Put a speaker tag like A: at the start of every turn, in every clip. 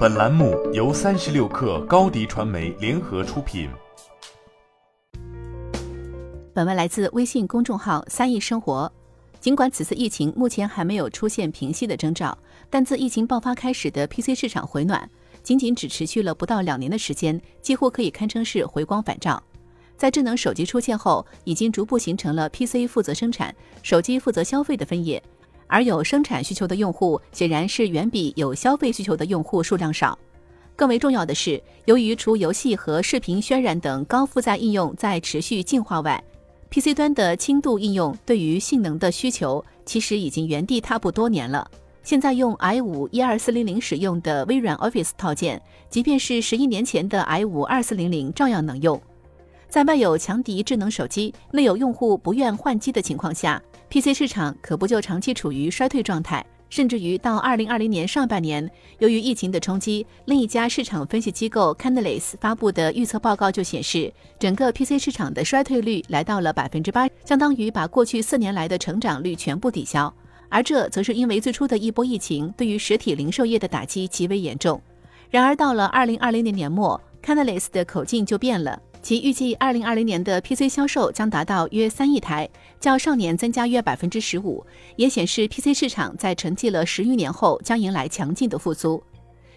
A: 本栏目由三十六氪高低传媒联合出品。
B: 本文来自微信公众号“三亿生活”。尽管此次疫情目前还没有出现平息的征兆，但自疫情爆发开始的 PC 市场回暖，仅仅只持续了不到两年的时间，几乎可以堪称是回光返照。在智能手机出现后，已经逐步形成了 PC 负责生产、手机负责消费的分野。而有生产需求的用户显然是远比有消费需求的用户数量少。更为重要的是，由于除游戏和视频渲染等高负载应用在持续进化外，PC 端的轻度应用对于性能的需求其实已经原地踏步多年了。现在用 i5 一二四零零使用的微软 Office 套件，即便是十一年前的 i5 二四零零照样能用。在外有强敌智能手机，内有用户不愿换机的情况下。PC 市场可不就长期处于衰退状态，甚至于到二零二零年上半年，由于疫情的冲击，另一家市场分析机构 Canalys 发布的预测报告就显示，整个 PC 市场的衰退率来到了百分之八，相当于把过去四年来的成长率全部抵消。而这则是因为最初的一波疫情对于实体零售业的打击极为严重。然而到了二零二零年年末，Canalys 的口径就变了。其预计，二零二零年的 PC 销售将达到约三亿台，较上年增加约百分之十五，也显示 PC 市场在沉寂了十余年后将迎来强劲的复苏。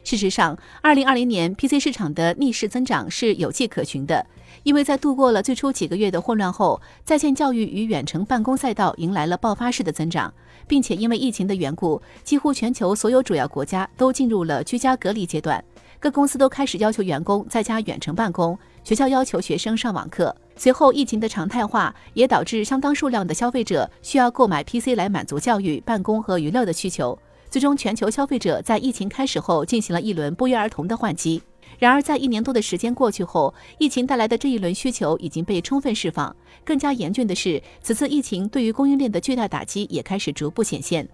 B: 事实上，二零二零年 PC 市场的逆势增长是有迹可循的，因为在度过了最初几个月的混乱后，在线教育与远程办公赛道迎来了爆发式的增长，并且因为疫情的缘故，几乎全球所有主要国家都进入了居家隔离阶段。各公司都开始要求员工在家远程办公，学校要求学生上网课。随后，疫情的常态化也导致相当数量的消费者需要购买 PC 来满足教育、办公和娱乐的需求。最终，全球消费者在疫情开始后进行了一轮不约而同的换机。然而，在一年多的时间过去后，疫情带来的这一轮需求已经被充分释放。更加严峻的是，此次疫情对于供应链的巨大打击也开始逐步显现。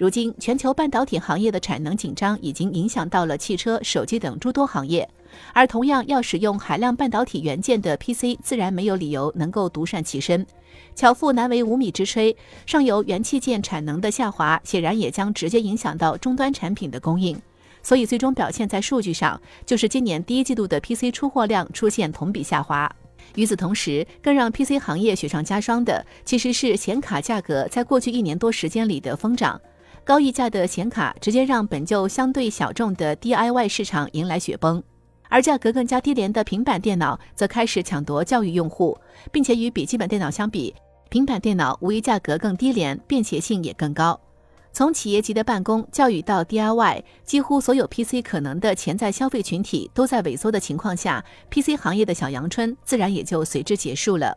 B: 如今，全球半导体行业的产能紧张已经影响到了汽车、手机等诸多行业，而同样要使用海量半导体元件的 PC，自然没有理由能够独善其身。巧妇难为无米之炊，上游元器件产能的下滑，显然也将直接影响到终端产品的供应。所以，最终表现在数据上，就是今年第一季度的 PC 出货量出现同比下滑。与此同时，更让 PC 行业雪上加霜的，其实是显卡价格在过去一年多时间里的疯涨。高溢价的显卡直接让本就相对小众的 DIY 市场迎来雪崩，而价格更加低廉的平板电脑则开始抢夺教育用户，并且与笔记本电脑相比，平板电脑无疑价格更低廉，便携性也更高。从企业级的办公、教育到 DIY，几乎所有 PC 可能的潜在消费群体都在萎缩的情况下，PC 行业的小阳春自然也就随之结束了。